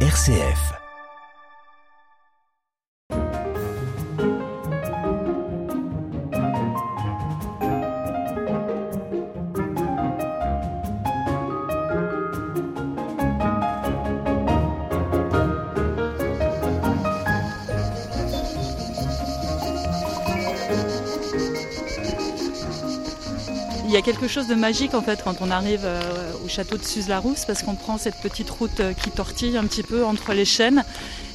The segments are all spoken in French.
RCF. Quelque chose de magique en fait quand on arrive euh, au château de Suse-la-Rousse parce qu'on prend cette petite route euh, qui tortille un petit peu entre les chênes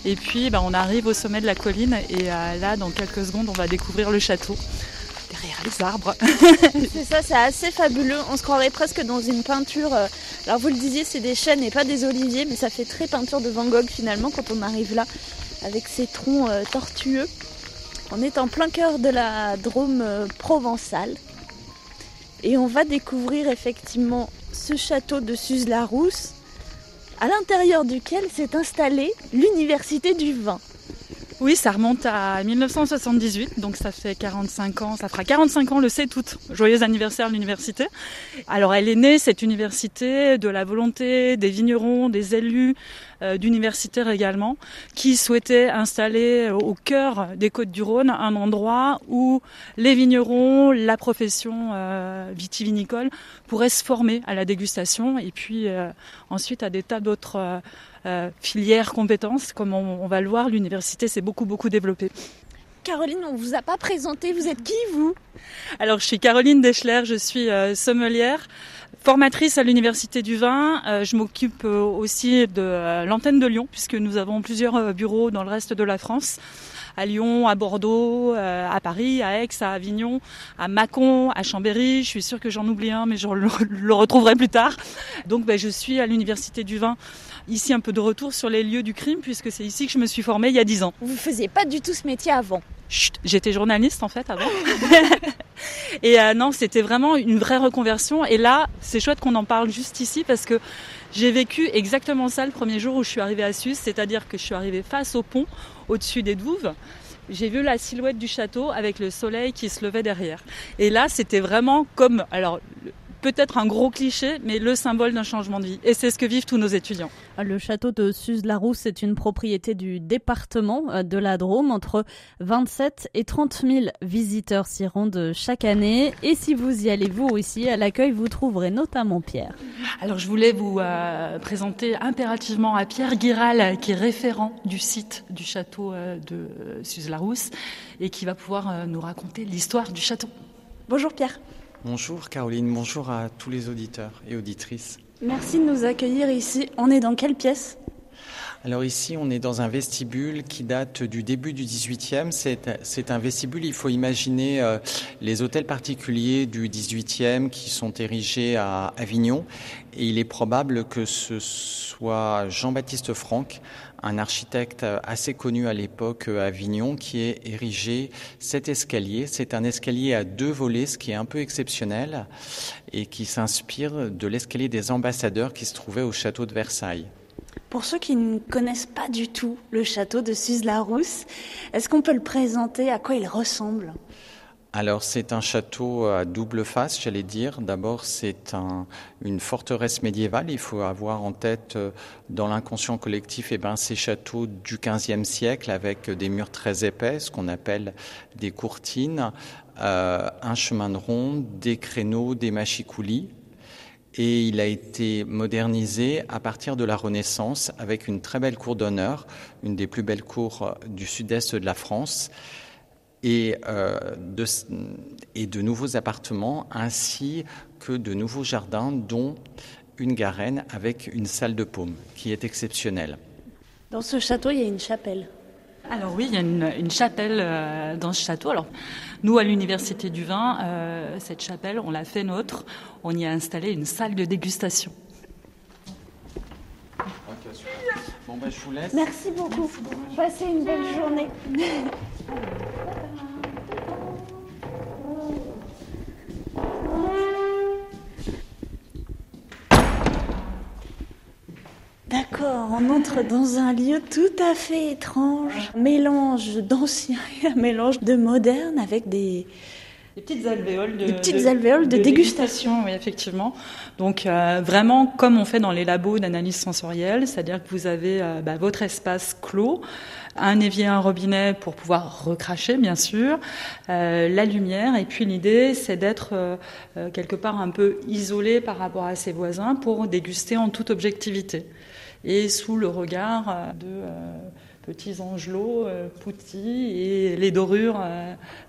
et puis ben, on arrive au sommet de la colline et euh, là dans quelques secondes on va découvrir le château derrière les arbres. C'est ça, c'est assez fabuleux. On se croirait presque dans une peinture. Alors vous le disiez, c'est des chênes et pas des oliviers, mais ça fait très peinture de Van Gogh finalement quand on arrive là avec ces troncs tortueux. On est en plein cœur de la Drôme provençale et on va découvrir effectivement ce château de Suse-la-Rousse à l'intérieur duquel s'est installée l'université du vin. Oui, ça remonte à 1978, donc ça fait 45 ans, ça fera 45 ans le 7 août. Joyeux anniversaire à l'université. Alors elle est née, cette université, de la volonté des vignerons, des élus, d'universitaires également, qui souhaitaient installer au cœur des côtes du Rhône un endroit où les vignerons, la profession euh, vitivinicole pourraient se former à la dégustation et puis euh, ensuite à des tas d'autres euh, euh, filières compétences. Comme on va le voir, l'université s'est beaucoup beaucoup développée. Caroline, on vous a pas présenté, vous êtes qui vous? Alors je suis Caroline Deschler, je suis euh, sommelière, formatrice à l'université du vin. Euh, je m'occupe euh, aussi de l'antenne de Lyon puisque nous avons plusieurs bureaux dans le reste de la France. À Lyon, à Bordeaux, à Paris, à Aix, à Avignon, à Mâcon, à Chambéry. Je suis sûre que j'en oublie un, mais je le, le retrouverai plus tard. Donc ben, je suis à l'université du vin, ici un peu de retour sur les lieux du crime puisque c'est ici que je me suis formée il y a dix ans. Vous faisiez pas du tout ce métier avant. Chut, j'étais journaliste en fait avant. et euh, non, c'était vraiment une vraie reconversion. Et là, c'est chouette qu'on en parle juste ici parce que j'ai vécu exactement ça le premier jour où je suis arrivée à Sus, c'est-à-dire que je suis arrivée face au pont, au-dessus des douves. J'ai vu la silhouette du château avec le soleil qui se levait derrière. Et là, c'était vraiment comme, alors peut-être un gros cliché, mais le symbole d'un changement de vie. Et c'est ce que vivent tous nos étudiants. Le château de Suse-la-Rousse est une propriété du département euh, de la Drôme. Entre 27 et 30 000 visiteurs s'y rendent chaque année. Et si vous y allez vous aussi, à l'accueil, vous trouverez notamment Pierre. Alors je voulais vous euh, présenter impérativement à Pierre Guiral, qui est référent du site du château euh, de Suse-la-Rousse et qui va pouvoir euh, nous raconter l'histoire du château. Bonjour Pierre. Bonjour Caroline, bonjour à tous les auditeurs et auditrices. Merci de nous accueillir ici. On est dans quelle pièce? Alors ici, on est dans un vestibule qui date du début du 18e. C'est, c'est un vestibule, il faut imaginer euh, les hôtels particuliers du 18e qui sont érigés à Avignon. Et il est probable que ce soit Jean-Baptiste Franck, un architecte assez connu à l'époque à Avignon, qui ait érigé cet escalier. C'est un escalier à deux volets, ce qui est un peu exceptionnel, et qui s'inspire de l'escalier des ambassadeurs qui se trouvait au château de Versailles. Pour ceux qui ne connaissent pas du tout le château de Suse-la-Rousse, est-ce qu'on peut le présenter? À quoi il ressemble? Alors c'est un château à double face, j'allais dire. D'abord c'est un, une forteresse médiévale. Il faut avoir en tête euh, dans l'inconscient collectif eh ben, ces châteaux du XVe siècle avec des murs très épais, ce qu'on appelle des courtines, euh, un chemin de ronde, des créneaux, des machicoulis. Et il a été modernisé à partir de la Renaissance avec une très belle cour d'honneur, une des plus belles cours du sud-est de la France et, euh, de, et de nouveaux appartements ainsi que de nouveaux jardins, dont une garenne avec une salle de paume qui est exceptionnelle. Dans ce château, il y a une chapelle. Alors oui, il y a une, une chapelle euh, dans ce château. Alors nous, à l'Université du Vin, euh, cette chapelle, on l'a fait nôtre. On y a installé une salle de dégustation. Bon, ben, je vous laisse. Merci beaucoup. Passez une belle journée. D'accord, on entre dans un lieu tout à fait étrange, mélange d'ancien et un mélange de moderne avec des, Des petites alvéoles de, Des petites alvéoles de, dégustation. Oui, effectivement. Donc euh, vraiment comme on fait dans les labos d'analyse sensorielle, c'est-à-dire que vous avez euh, bah, votre espace clos, un évier, un robinet pour pouvoir recracher, bien sûr, euh, la lumière. Et puis l'idée, c'est d'être quelque part un peu isolé par rapport à ses voisins pour déguster en toute objectivité et sous le regard de petits angelots, Pouty et les dorures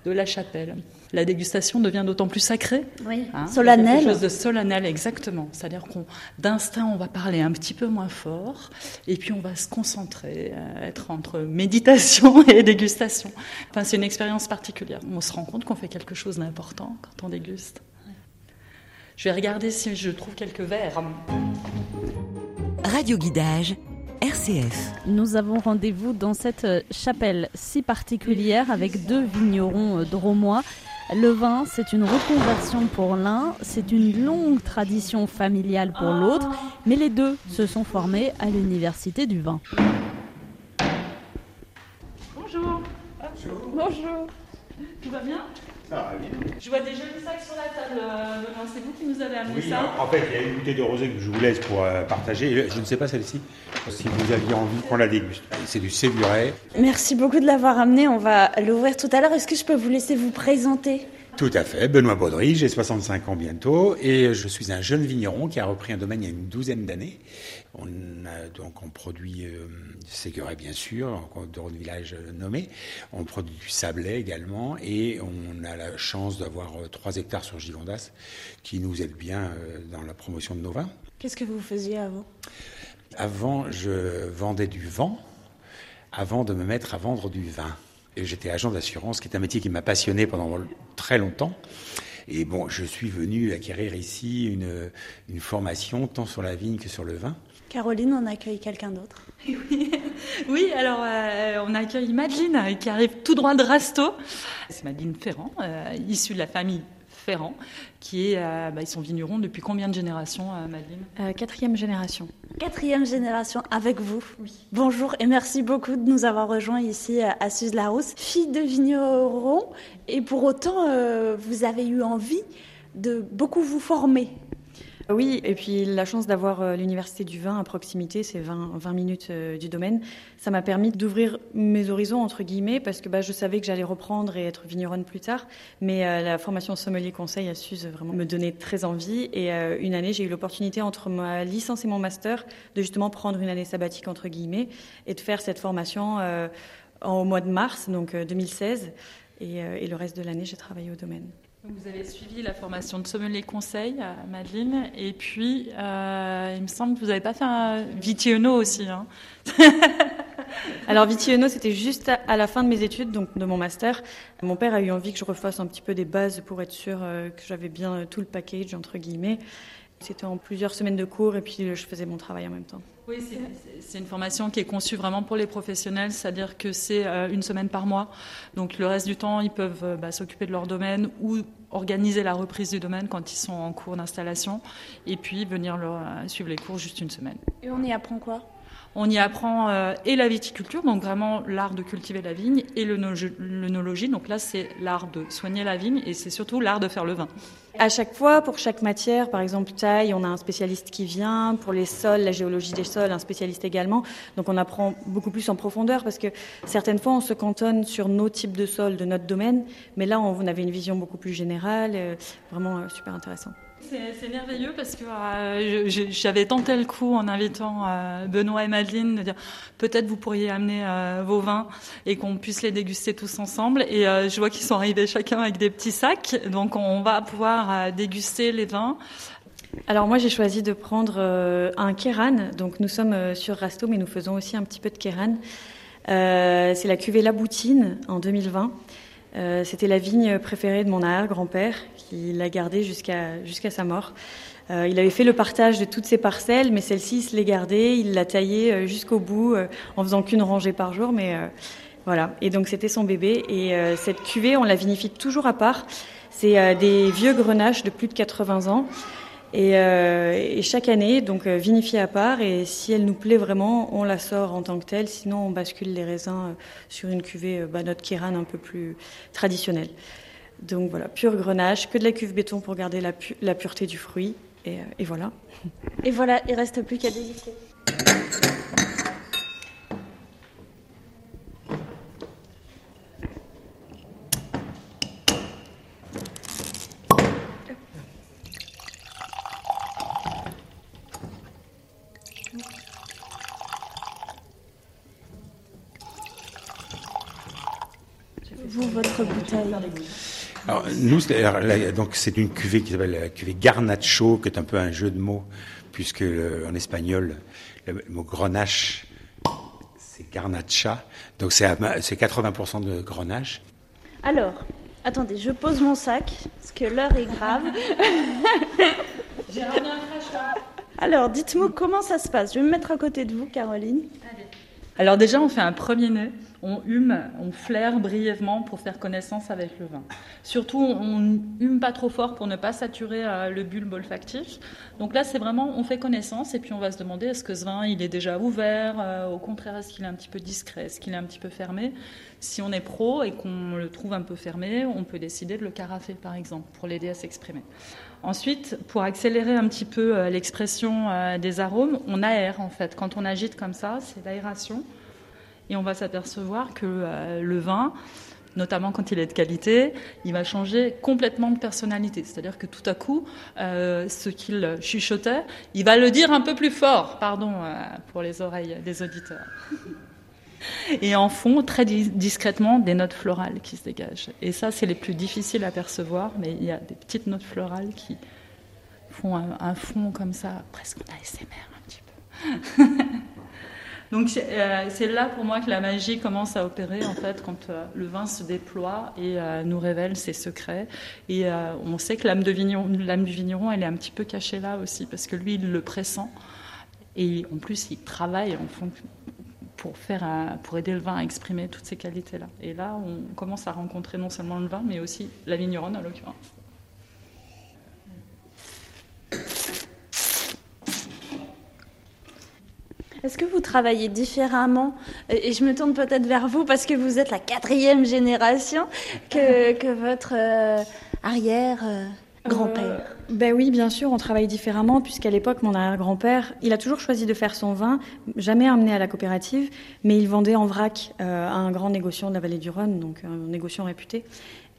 de la chapelle la dégustation devient d'autant plus sacrée. Oui, hein, solennelle. Quelque chose de solennel, exactement. C'est-à-dire qu'on, d'instinct, on va parler un petit peu moins fort, et puis on va se concentrer, euh, être entre méditation et dégustation. Enfin, c'est une expérience particulière. On se rend compte qu'on fait quelque chose d'important quand on déguste. Je vais regarder si je trouve quelques verres. Radio Guidage. RCF. Nous avons rendez-vous dans cette euh, chapelle si particulière avec deux vignerons euh, dromois le vin, c'est une reconversion pour l'un, c'est une longue tradition familiale pour l'autre, mais les deux se sont formés à l'université du vin. Bonjour. Bonjour. Tout va bien? Je vois des jolis sacs sur la table. Euh, c'est vous qui nous avez amené oui, ça En fait, il y a une bouteille de rosé que je vous laisse pour euh, partager. Je ne sais pas celle-ci, si vous aviez envie qu'on la déguste. C'est du Sévuret. Merci beaucoup de l'avoir amené. On va l'ouvrir tout à l'heure. Est-ce que je peux vous laisser vous présenter? Tout à fait. Benoît Baudry, j'ai 65 ans bientôt et je suis un jeune vigneron qui a repris un domaine il y a une douzaine d'années. On a donc on produit euh, Séguret bien sûr, de village nommé. On produit du sablé également et on a la chance d'avoir 3 euh, hectares sur Gigondas qui nous aide bien euh, dans la promotion de nos vins. Qu'est-ce que vous faisiez avant? Avant, je vendais du vent avant de me mettre à vendre du vin. Et j'étais agent d'assurance, qui est un métier qui m'a passionné pendant très longtemps. Et bon, je suis venu acquérir ici une, une formation tant sur la vigne que sur le vin. Caroline, on accueille quelqu'un d'autre? Oui, alors euh, on accueille Madeleine qui arrive tout droit de Rasto. C'est Madeleine Ferrand, euh, issue de la famille Ferrand, qui est, euh, bah, ils sont vignerons depuis combien de générations, euh, Madeleine euh, Quatrième génération. Quatrième génération avec vous. Oui. Bonjour et merci beaucoup de nous avoir rejoints ici à Suse-la-Rousse. Fille de vigneron, et pour autant, vous avez eu envie de beaucoup vous former. Oui, et puis la chance d'avoir euh, l'université du vin à proximité, c'est 20, 20 minutes euh, du domaine, ça m'a permis d'ouvrir mes horizons, entre guillemets, parce que bah, je savais que j'allais reprendre et être vigneronne plus tard, mais euh, la formation sommelier conseil a su vraiment me donner très envie, et une année, j'ai eu l'opportunité entre ma licence et mon master de justement prendre une année sabbatique, entre guillemets, et de faire cette formation au mois de mars, donc 2016, et le reste de l'année, j'ai travaillé au domaine. Vous avez suivi la formation de sommelier conseil à Madeleine, et puis euh, il me semble que vous n'avez pas fait un Vitiono aussi. Hein. Alors Vitiono, c'était juste à la fin de mes études, donc de mon master. Mon père a eu envie que je refasse un petit peu des bases pour être sûr euh, que j'avais bien tout le package entre guillemets. C'était en plusieurs semaines de cours et puis je faisais mon travail en même temps. Oui, c'est une formation qui est conçue vraiment pour les professionnels, c'est-à-dire que c'est euh, une semaine par mois. Donc le reste du temps, ils peuvent euh, bah, s'occuper de leur domaine ou organiser la reprise du domaine quand ils sont en cours d'installation et puis venir leur, euh, suivre les cours juste une semaine. Et on y apprend quoi? On y apprend et la viticulture, donc vraiment l'art de cultiver la vigne, et l'œnologie, donc là c'est l'art de soigner la vigne, et c'est surtout l'art de faire le vin. À chaque fois, pour chaque matière, par exemple taille, on a un spécialiste qui vient. Pour les sols, la géologie des sols, un spécialiste également. Donc on apprend beaucoup plus en profondeur parce que certaines fois, on se cantonne sur nos types de sols de notre domaine. Mais là, on avait une vision beaucoup plus générale. Euh, vraiment euh, super intéressant. C'est merveilleux parce que euh, j'avais tenté le coup en invitant euh, Benoît et Madeleine de dire peut-être vous pourriez amener euh, vos vins et qu'on puisse les déguster tous ensemble. Et je vois qu'ils sont arrivés chacun avec des petits sacs, donc on va pouvoir déguster les vins. Alors moi j'ai choisi de prendre un Kéran, donc nous sommes sur Rasto mais nous faisons aussi un petit peu de Kéran. C'est la cuvée La Boutine en 2020. Euh, c'était la vigne préférée de mon arrière-grand-père, qui l'a gardée jusqu'à jusqu'à sa mort. Euh, il avait fait le partage de toutes ses parcelles, mais celle-ci, il se l'est gardée, il l'a taillée euh, jusqu'au bout, en faisant qu'une rangée par jour, mais voilà. Et donc c'était son bébé. Et cette cuvée, on la vinifie toujours à part. C'est des vieux grenaches de plus de 80 ans. Euh, et, chaque année, donc euh, vinifiée à part, et si elle nous plaît vraiment, on la sort en tant que telle. Sinon, on bascule les raisins euh, sur une cuvée, bah, notre Kiran un peu plus traditionnelle. Donc voilà, pur grenache, que de la cuve béton pour garder la, pureté du fruit. Et, et, voilà. Et voilà, il reste plus qu'à déguster. Vous, alors, nous, donc c'est une cuvée qui s'appelle la cuvée Garnacho, qui est un peu un jeu de mots, puisque en espagnol, le, mot grenache, c'est garnacha, donc c'est 80% de grenache. Alors, attendez, je pose mon sac, parce que l'heure est grave. J'ai ramené un Alors, dites-moi comment ça se passe. Je vais me mettre à côté de vous, Caroline. Alors déjà, on fait un premier nez on hume, on flaire brièvement pour faire connaissance avec le vin. Surtout, on hume pas trop fort pour ne pas saturer euh, le bulbe olfactif. Donc là, c'est vraiment, on fait connaissance et puis on va se demander est-ce que ce vin, il est déjà ouvert euh, Au contraire, est-ce qu'il est un petit peu discret Est-ce qu'il est un petit peu fermé? Si on est pro et qu'on le trouve un peu fermé, on peut décider de le carafer, par exemple, pour l'aider à s'exprimer. Ensuite, pour accélérer un petit peu euh, l'expression des arômes, on aère en fait. Quand on agite comme ça, c'est l'aération et on va s'apercevoir que euh, le vin, notamment quand il est de qualité, il va changer complètement de personnalité. C'est-à-dire que tout à coup, euh, ce qu'il chuchotait, il va le dire un peu plus fort, pardon euh, pour les oreilles des auditeurs. Et en fond, très discrètement, des notes florales qui se dégagent. Et ça, c'est les plus difficiles à percevoir, mais il y a des petites notes florales qui font un, un fond comme ça, presque en ASMR un petit peu. Donc euh, c'est là pour moi que la magie commence à opérer en fait quand euh, le vin se déploie et euh, nous révèle ses secrets. Et on sait que l'âme, l'âme du vigneron, elle est un petit peu cachée là aussi parce que lui, il le pressent et en plus il travaille en fond pour faire pour aider le vin à exprimer toutes ces qualités là. Et là, on commence à rencontrer non seulement le vin mais aussi la vigneronne en l'occurrence. Est-ce que vous travaillez différemment Et je me tourne peut-être vers vous parce que vous êtes la quatrième génération que, que votre euh, arrière. Euh, grand-père euh, Ben oui, bien sûr, on travaille différemment puisqu'à l'époque, mon arrière-grand-père, il a toujours choisi de faire son vin, jamais amené à la coopérative, mais il vendait en vrac à un grand négociant de la vallée du Rhône, donc un négociant réputé.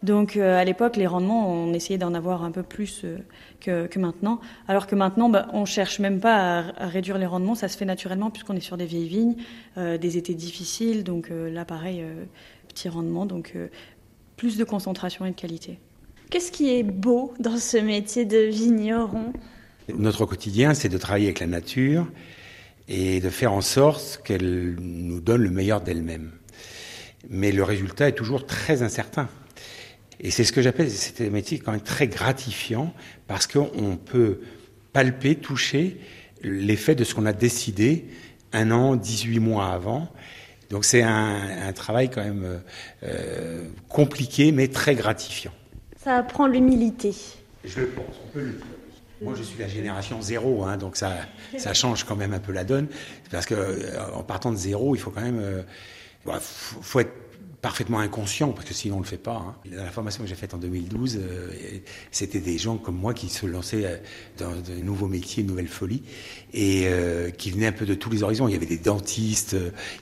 Donc euh, à l'époque, les rendements, on essayait d'en avoir un peu plus euh, que, maintenant. Alors que maintenant, bah, on cherche même pas à, réduire les rendements, ça se fait naturellement puisqu'on est sur des vieilles vignes, euh, des étés difficiles. Donc là, pareil, petit rendement, donc plus de concentration et de qualité. Qu'est-ce qui est beau dans ce métier de vigneron? Notre quotidien, c'est de travailler avec la nature et de faire en sorte qu'elle nous donne le meilleur d'elle-même. Mais le résultat est toujours très incertain. Et c'est ce que j'appelle, c'est un métier quand même très gratifiant parce qu'on peut palper, toucher l'effet de ce qu'on a décidé un an, 18 mois avant. Donc c'est un, travail quand même euh, compliqué mais très gratifiant. Ça apprend l'humilité. Je le pense, on peut le dire. Moi, je suis la génération zéro, hein, donc ça, ça change quand même un peu la donne. Parce que euh, en partant de zéro, il faut quand même, euh, faut être parfaitement inconscient, parce que sinon on ne le fait pas. Hein. la formation que j'ai faite en 2012, euh, c'était des gens comme moi qui se lançaient euh, dans de nouveaux métiers, de nouvelles folies, et euh, qui venaient un peu de tous les horizons. Il y avait des dentistes,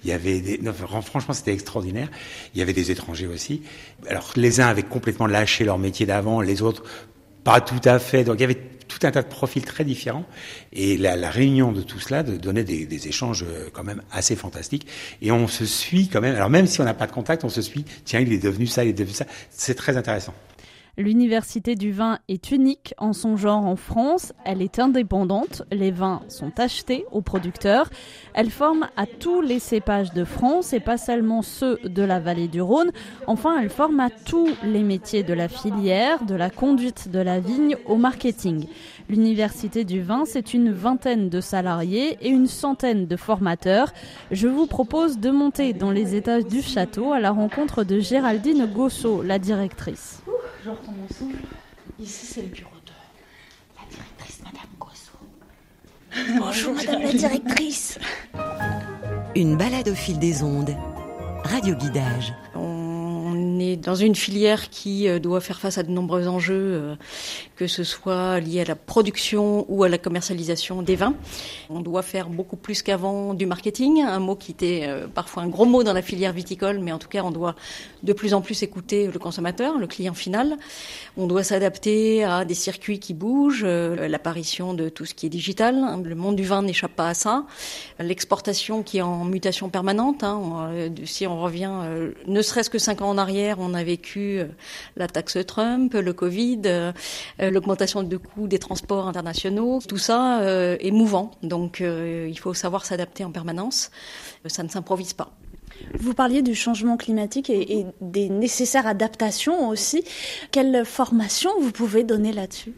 il y avait des... franchement, c'était extraordinaire. Il y avait des étrangers aussi. Alors, les uns avaient complètement lâché leur métier d'avant, les autres pas tout à fait. Donc, il y avait tout un tas de profils très différents. Et la, réunion de tout cela donnait des, échanges euh, quand même assez fantastiques. Et on se suit quand même. Alors même si on n'a pas de contact, on se suit. Tiens, il est devenu ça, il est devenu ça. C'est très intéressant. L'université du vin est unique en son genre en France, elle est indépendante, les vins sont achetés aux producteurs, elle forme à tous les cépages de France et pas seulement ceux de la vallée du Rhône, enfin elle forme à tous les métiers de la filière, de la conduite de la vigne au marketing. L'université du vin, c'est une vingtaine de salariés et une centaine de formateurs. Je vous propose de monter dans les étages du château à la rencontre de Géraldine Gossot, la directrice je reprends mon souffle. Ici, c'est le bureau de la directrice, Madame Gosso. Bonjour, Madame la directrice. Une balade au fil des ondes. Radio Guidage. On est est dans une filière qui euh, doit faire face à de nombreux enjeux, euh, que ce soit lié à la production ou à la commercialisation des vins. On doit faire beaucoup plus qu'avant du marketing, un mot qui était euh, parfois un gros mot dans la filière viticole, mais en tout cas on doit de plus en plus écouter le consommateur, le client final. On doit s'adapter à des circuits qui bougent, l'apparition de tout ce qui est digital. Le monde du vin n'échappe pas à ça. L'exportation qui est en mutation permanente. Hein, si on revient ne serait-ce que cinq ans en arrière, on a vécu euh, la taxe Trump, le Covid, euh, euh, l'augmentation de coûts des transports internationaux. Tout ça est mouvant, donc il faut savoir s'adapter en permanence. Ça ne s'improvise pas. Vous parliez du changement climatique et, et, des nécessaires adaptations aussi. Quelle formation vous pouvez donner là-dessus?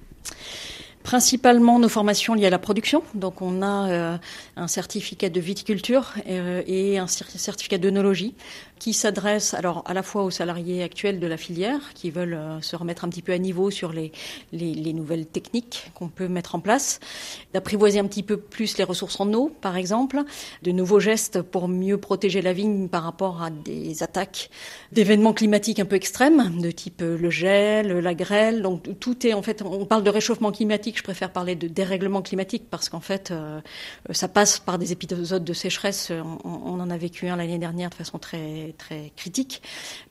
Principalement nos formations liées à la production. Donc on a un certificat de viticulture et un certificat d'œnologie qui s'adresse alors à la fois aux salariés actuels de la filière qui veulent euh, se remettre un petit peu à niveau sur les, les, nouvelles techniques qu'on peut mettre en place, d'apprivoiser un petit peu plus les ressources en eau, par exemple, de nouveaux gestes pour mieux protéger la vigne par rapport à des attaques d'événements climatiques un peu extrêmes, de type euh, le gel, la grêle. Donc tout est en fait, on parle de réchauffement climatique, je préfère parler de dérèglement climatique parce qu'en fait, euh, ça passe par des épisodes de sécheresse. On en a vécu un l'année dernière de façon très très, critique,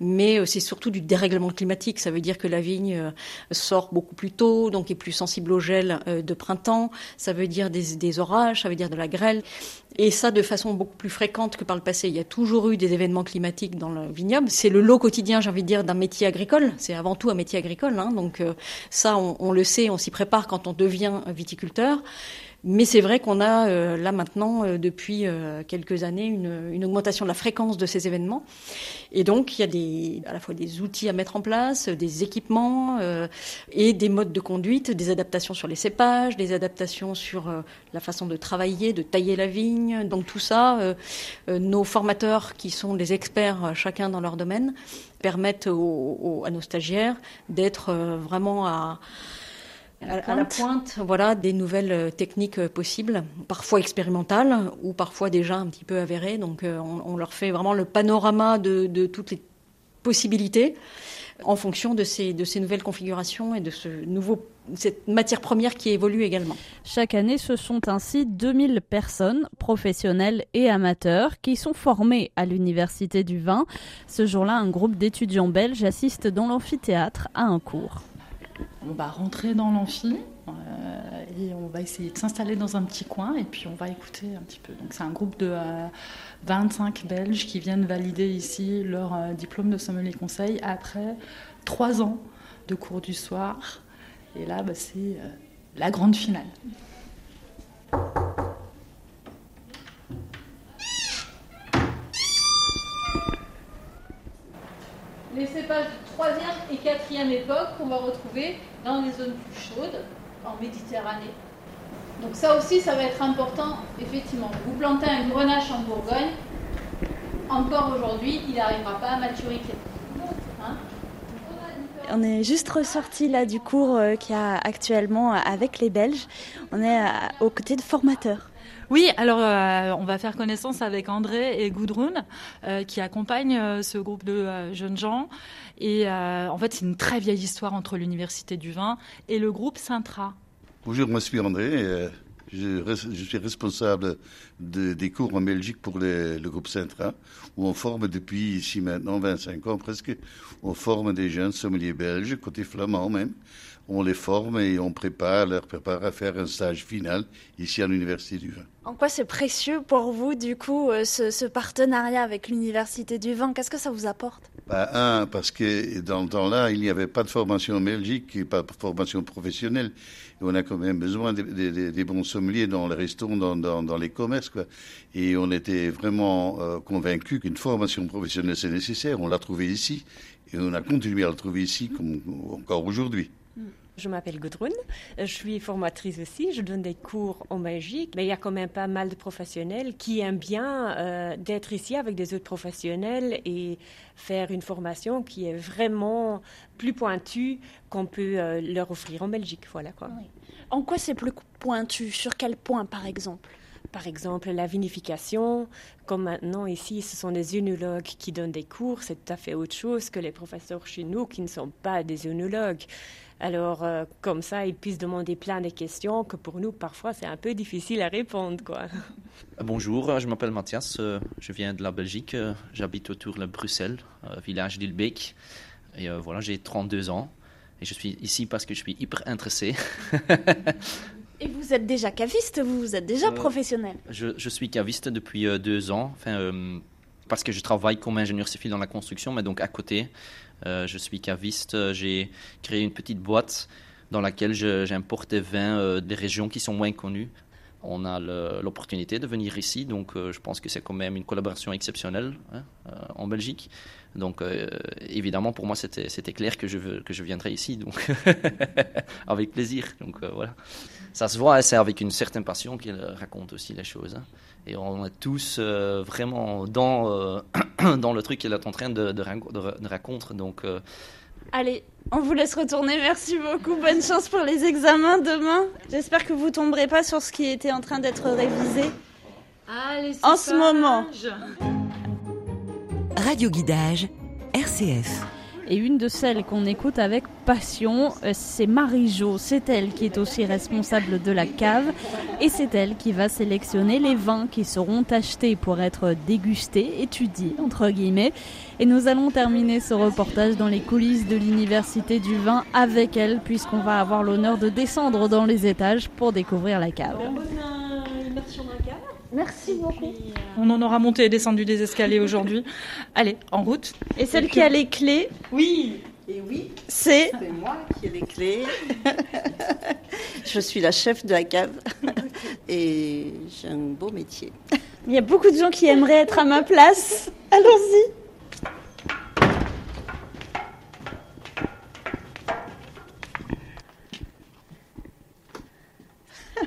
mais euh, c'est surtout du dérèglement climatique. Ça veut dire que la vigne euh, sort beaucoup plus tôt, donc est plus sensible au gel euh, de printemps. Ça veut dire des, orages, ça veut dire de la grêle. Et ça de façon beaucoup plus fréquente que par le passé. Il y a toujours eu des événements climatiques dans le vignoble. C'est le lot quotidien, j'ai envie de dire, d'un métier agricole. C'est avant tout un métier agricole. Hein. Donc ça, on, le sait, on s'y prépare quand on devient viticulteur. Mais c'est vrai qu'on a euh, là maintenant, euh, depuis euh, quelques années, une, une, augmentation de la fréquence de ces événements. Et donc, il y a des, à la fois des outils à mettre en place, des équipements et des modes de conduite, des adaptations sur les cépages, des adaptations sur la façon de travailler, de tailler la vigne. Donc tout ça, nos formateurs, qui sont des experts chacun dans leur domaine, permettent aux, à nos stagiaires d'être vraiment à à, la pointe, voilà, des nouvelles euh, techniques euh, possibles, parfois expérimentales ou parfois déjà un petit peu avérées. Donc, euh, on, leur fait vraiment le panorama de, toutes les possibilités en fonction de ces, de ces nouvelles configurations et de ce nouveau, cette matière première qui évolue également. Chaque année, ce sont ainsi 2000 personnes, professionnelles et amateurs, qui sont formées à l'Université du Vin. Ce jour-là, un groupe d'étudiants belges assiste dans l'amphithéâtre à un cours on va rentrer dans l'amphi euh, et on va essayer de s'installer dans un petit coin et puis on va écouter un petit peu. C'est un groupe de 25 euh, Belges qui viennent valider ici leur euh, diplôme de sommelier conseil après trois ans de cours du soir. Et là, bah, c'est la grande finale. Les cépages troisième et quatrième époque qu'on va retrouver dans les zones plus chaudes, en Méditerranée. Donc ça aussi, ça va être important, effectivement. Vous plantez un grenache en Bourgogne, encore aujourd'hui, il n'arrivera pas à maturité. Hein on est juste ressorti là du cours euh, qu'il y a actuellement avec les Belges. On est aux côtés de formateurs. Oui, alors euh, on va faire connaissance avec André et Gudrun euh, qui accompagnent euh, ce groupe de jeunes gens. Et en fait, c'est une très vieille histoire entre l'Université du vin et le groupe Sintra. Bonjour, moi je suis André. Je, suis responsable des cours en Belgique pour le groupe Sintra, où on forme depuis ici maintenant 25 ans presque, on forme des jeunes sommeliers belges, côté flamand même, on les forme et on prépare, leur prépare à faire un stage final ici à l'Université du Vin. En quoi c'est précieux pour vous, du coup, euh, ce, partenariat avec l'Université du Vin? Qu'est-ce que ça vous apporte? Bah, Un, parce que dans le temps-là, il n'y avait pas de formation en Belgique, pas de formation professionnelle. Et on a quand même besoin des, bons sommeliers dans les restaurants, dans, les commerces. Quoi. Et on était vraiment euh, convaincus qu'une formation professionnelle, c'est nécessaire. On l'a trouvé ici. Et on a continué à le trouver ici, comme encore aujourd'hui. Je m'appelle Gudrun, je suis formatrice aussi, je donne des cours en Belgique, mais il y a quand même pas mal de professionnels qui aiment bien euh, d'être ici avec des autres professionnels et faire une formation qui est vraiment plus pointue qu'on peut euh, leur offrir en Belgique. Voilà quoi. En quoi c'est plus pointu? Sur quel point par exemple? Par exemple, la vinification, comme maintenant ici, ce sont des œnologues qui donnent des cours, c'est tout à fait autre chose que les professeurs chez nous qui ne sont pas des œnologues. Alors, euh, comme ça, ils puissent demander plein de questions que pour nous, parfois, c'est un peu difficile à répondre. Quoi. Bonjour, je m'appelle Mathias, je viens de la Belgique, j'habite autour de Bruxelles, village d'Ilbeek. Et voilà, j'ai 32 ans. Et je suis ici parce que je suis hyper intéressé. Et vous êtes déjà caviste, vous, êtes déjà professionnel? je, je, suis caviste depuis deux ans. Enfin, parce que je travaille comme ingénieur civil dans la construction, mais donc à côté, euh, je suis caviste. J'ai créé une petite boîte dans laquelle j'importe des vins euh, des régions qui sont moins connues. On a l'opportunité de venir ici, donc euh, je pense que c'est quand même une collaboration exceptionnelle hein, en Belgique. Donc évidemment, pour moi, c'était clair que je, viendrais ici, donc avec plaisir. Donc voilà. Ça se voit, c'est avec une certaine passion qu'il raconte aussi les choses. Hein. Et on est tous euh, vraiment dans, euh, dans le truc qu'il est en train de, de, de raconter. Donc, euh, Allez, on vous laisse retourner. Merci beaucoup. Bonne chance pour les examens demain. J'espère que vous tomberez pas sur ce qui était en train d'être révisé Allez, en ce moment. Radio Guidage, RCF. Et une de celles qu'on écoute avec passion, euh, c'est Marie-Jo. C'est elle qui est aussi responsable de la cave et c'est elle qui va sélectionner les vins qui seront achetés pour être dégustés, étudiés, entre guillemets. Et nous allons terminer ce reportage dans les coulisses de l'Université du vin avec elle, puisqu'on va avoir l'honneur de descendre dans les étages pour découvrir la cave. Merci beaucoup. On en aura monté et descendu des escaliers aujourd'hui. Allez, en route. Et celle qui a les clés Oui. Et oui, c'est c'est moi qui ai les clés. Je suis la chef de la cave et j'ai un beau métier. Il y a beaucoup de gens qui aimeraient être à ma place. Allons-y.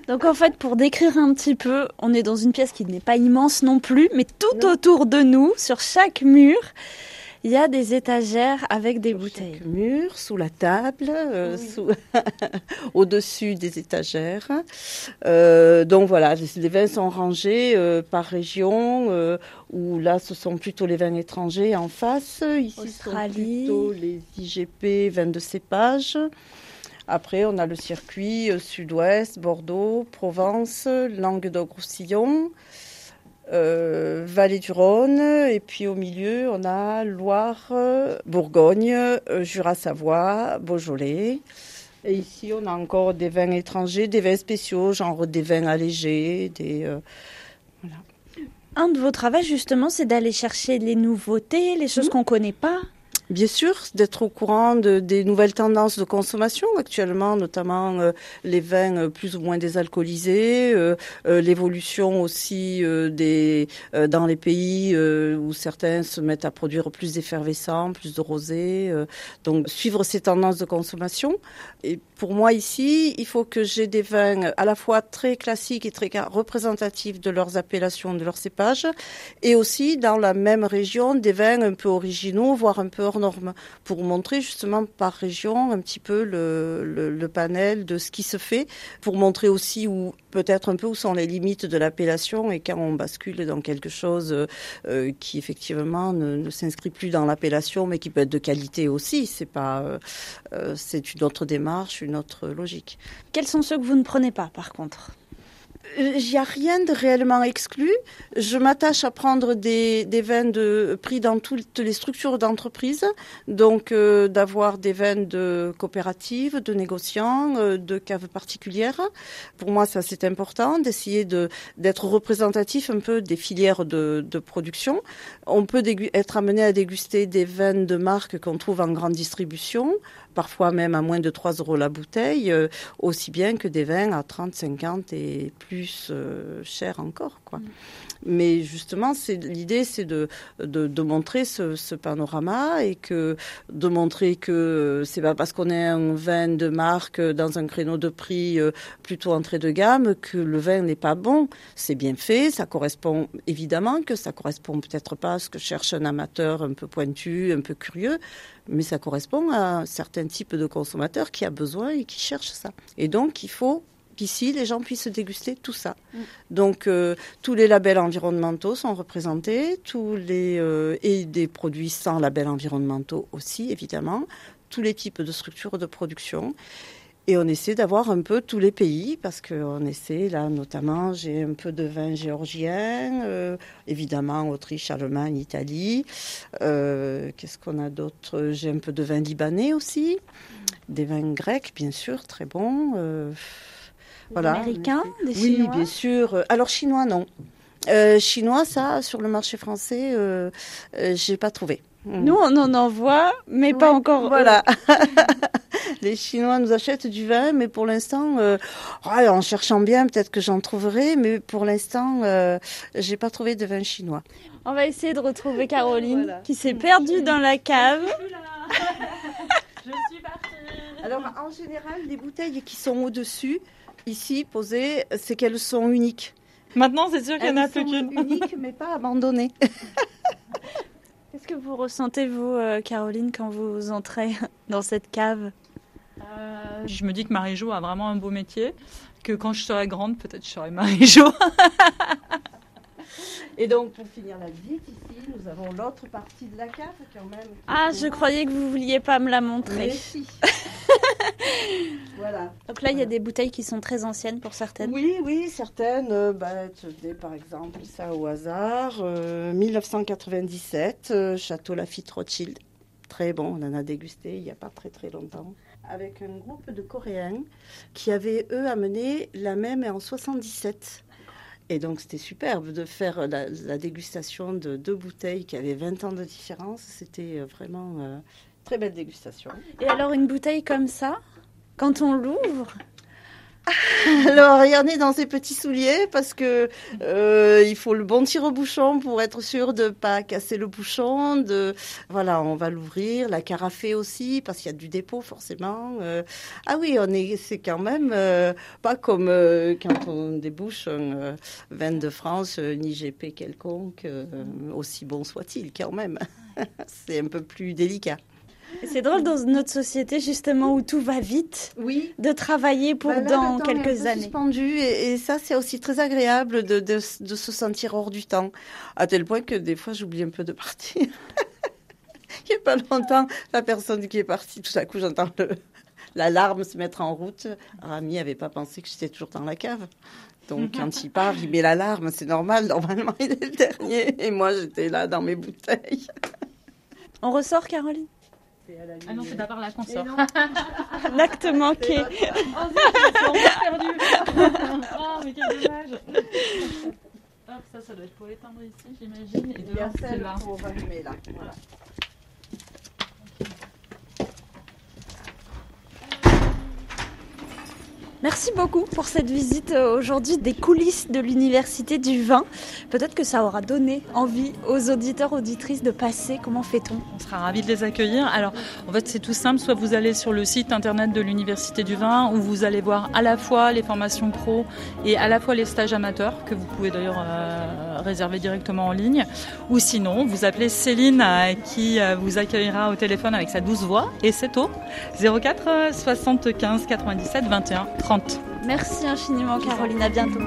Donc en fait, pour décrire un petit peu, on est dans une pièce qui n'est pas immense non plus, mais tout autour de nous, sur chaque mur, il y a des étagères avec des bouteilles. Chaque mur, sous la table, euh, au-dessus des étagères. Euh, donc voilà, les vins sont rangés euh, par région, où là ce sont plutôt les vins étrangers en face. Ici, Australie. ce sont plutôt les IGP, vins de cépage. Après, on a le circuit euh, sud-ouest, Bordeaux, Provence, Languedoc-Roussillon, euh, Vallée du Rhône, et puis au milieu, on a Loire, euh, Bourgogne, Jura-Savoie, Beaujolais. Et ici, on a encore des vins étrangers, des vins spéciaux, genre des vins allégés, des... euh, voilà. Un de vos travaux, justement, c'est d'aller chercher les nouveautés, les choses qu'on connaît pas. Bien sûr, d'être au courant de, des nouvelles tendances de consommation actuellement, notamment euh, les vins euh, plus ou moins désalcoolisés, euh, euh, l'évolution aussi euh, des dans les pays où certains se mettent à produire plus d'effervescents, plus de rosés. donc suivre ces tendances de consommation. Et pour moi ici, il faut que j'ai des vins à la fois très classiques et très représentatifs de leurs appellations, de leurs cépages, et aussi dans la même région des vins un peu originaux, voire un peu normes, pour montrer justement par région un petit peu le, panel de ce qui se fait, pour montrer aussi où peut-être un peu où sont les limites de l'appellation et quand on bascule dans quelque chose euh, qui effectivement ne, ne s'inscrit plus dans l'appellation, mais qui peut être de qualité aussi. C'est pas, euh, euh, c'est une autre démarche, une autre logique. Quels sont ceux que vous ne prenez pas, par contre? Il n'y a rien de réellement exclu. Je m'attache à prendre des, des vins de, pris dans toutes les structures d'entreprise, donc euh, d'avoir des vins de coopératives, de négociants, euh, de caves particulières. Pour moi, ça c'est important d'essayer de d'être représentatif un peu des filières de, de production. On peut être amené à déguster des vins de marque qu'on trouve en grande distribution, parfois même à moins de 3 euros la bouteille, euh, aussi bien que des vins à 30, 50 et plus euh, chers encore. Quoi. Mais justement, c'est l'idée, c'est de, de, de montrer ce, ce panorama et que de montrer que c'est pas parce qu'on est un vin de marque dans un créneau de prix euh, plutôt entrée de gamme que le vin n'est pas bon. C'est bien fait, ça correspond évidemment que ça correspond peut-être pas à ce que cherche un amateur un peu pointu, un peu curieux, mais ça correspond à un certain type de consommateur qui a besoin et qui cherche ça. Et donc, il faut qu'ici les gens puissent déguster tout ça. Mm. Donc euh, tous les labels environnementaux sont représentés, tous les euh, et des produits sans labels environnementaux aussi évidemment, tous les types de structures de production. Et on essaie d'avoir un peu tous les pays, parce qu'on essaie, là notamment, j'ai un peu de vin géorgien, euh, évidemment Autriche, Allemagne, Italie. Qu'est-ce qu'on a d'autre? J'ai un peu de vin libanais aussi, des vins grecs, bien sûr, très bons. Voilà. Américains, des chinois Oui, bien sûr. Alors chinois, non. Euh, chinois, ça, sur le marché français, euh, euh j'ai pas trouvé. Hmm. Nous, on en envoie, mais pas encore. Voilà. Les Chinois nous achètent du vin, mais pour l'instant, euh, en cherchant bien, peut-être que j'en trouverai, mais pour l'instant, euh, j'ai pas trouvé de vin chinois. On va essayer de retrouver Caroline, qui s'est perdue dans la cave. Je suis partie. Alors, en général, les bouteilles qui sont au-dessus, ici posées, c'est qu'elles sont uniques. Maintenant, c'est sûr qu'il y en a plus qu'une. Uniques, mais pas abandonnées. Qu'est-ce que vous ressentez, vous, euh, Caroline, quand vous entrez dans cette cave? Euh, Je me dis que Marie-Jo a vraiment un beau métier, que quand je serai grande, peut-être je serai Marie-Jo. Et donc, pour finir la visite, ici, nous avons l'autre partie de la cave quand même. Ah, je croyais que vous vouliez pas me la montrer. voilà. Donc là, il y a des bouteilles qui sont très anciennes pour certaines. Oui, oui, certaines. Euh, bah, par exemple, ça au hasard. 1997, euh, euh, Château Lafitte Rothschild. Très bon, on en a dégusté il n'y a pas très très longtemps. Avec un groupe de Coréens qui avaient, eux, amené la même en 77. Et donc c'était superbe de faire la, dégustation de deux bouteilles qui avaient 20 ans de différence. C'était euh, vraiment euh, très belle dégustation. Et alors une bouteille comme ça, quand on l'ouvre, Alors, a dans ses petits souliers parce que euh, il faut le bon tire-bouchon pour être sûr de pas casser le bouchon. De voilà, on va l'ouvrir, la carafée aussi parce qu'il y a du dépôt forcément. Euh, ah oui, on est, c'est quand même euh, pas comme quand on débouche un vin de France, ni GP quelconque, aussi bon soit-il quand même. c'est un peu plus délicat. C'est drôle dans notre société justement où tout va vite, oui. de travailler pour bah dans quelques années. Suspendu et, et ça c'est aussi très agréable de, de, de, se sentir hors du temps, à tel point que des fois j'oublie un peu de partir. Il n'y a pas longtemps, la personne qui est partie, tout à coup j'entends l'alarme se mettre en route. Rami n'avait pas pensé que j'étais toujours dans la cave. Donc quand il part, il met l'alarme, c'est normal, normalement il est le dernier. Et moi j'étais là dans mes bouteilles. On ressort Caroline? Ah non, c'est d'abord la consort. L'acte manqué. oh, perdu. oh, mais quel dommage. Hop, ça, ça doit être pour éteindre ici, j'imagine. Et dehors, c'est là. Pour rallumer là. Voilà. Merci beaucoup pour cette visite euh, aujourd'hui des coulisses de l'Université du vin. Peut-être que ça aura donné envie aux auditeurs, auditrices de passer. Comment fait-on? On sera ravis de les accueillir. Alors, en fait, c'est tout simple. Soit vous allez sur le site internet de l'Université du vin où vous allez voir à la fois les formations pro et à la fois les stages amateurs que vous pouvez d'ailleurs euh, réserver directement en ligne. Ou sinon, vous appelez Céline euh, qui vous accueillera au téléphone avec sa douce voix et c'est au 04 75 97 21 30. Merci infiniment Caroline, à bientôt.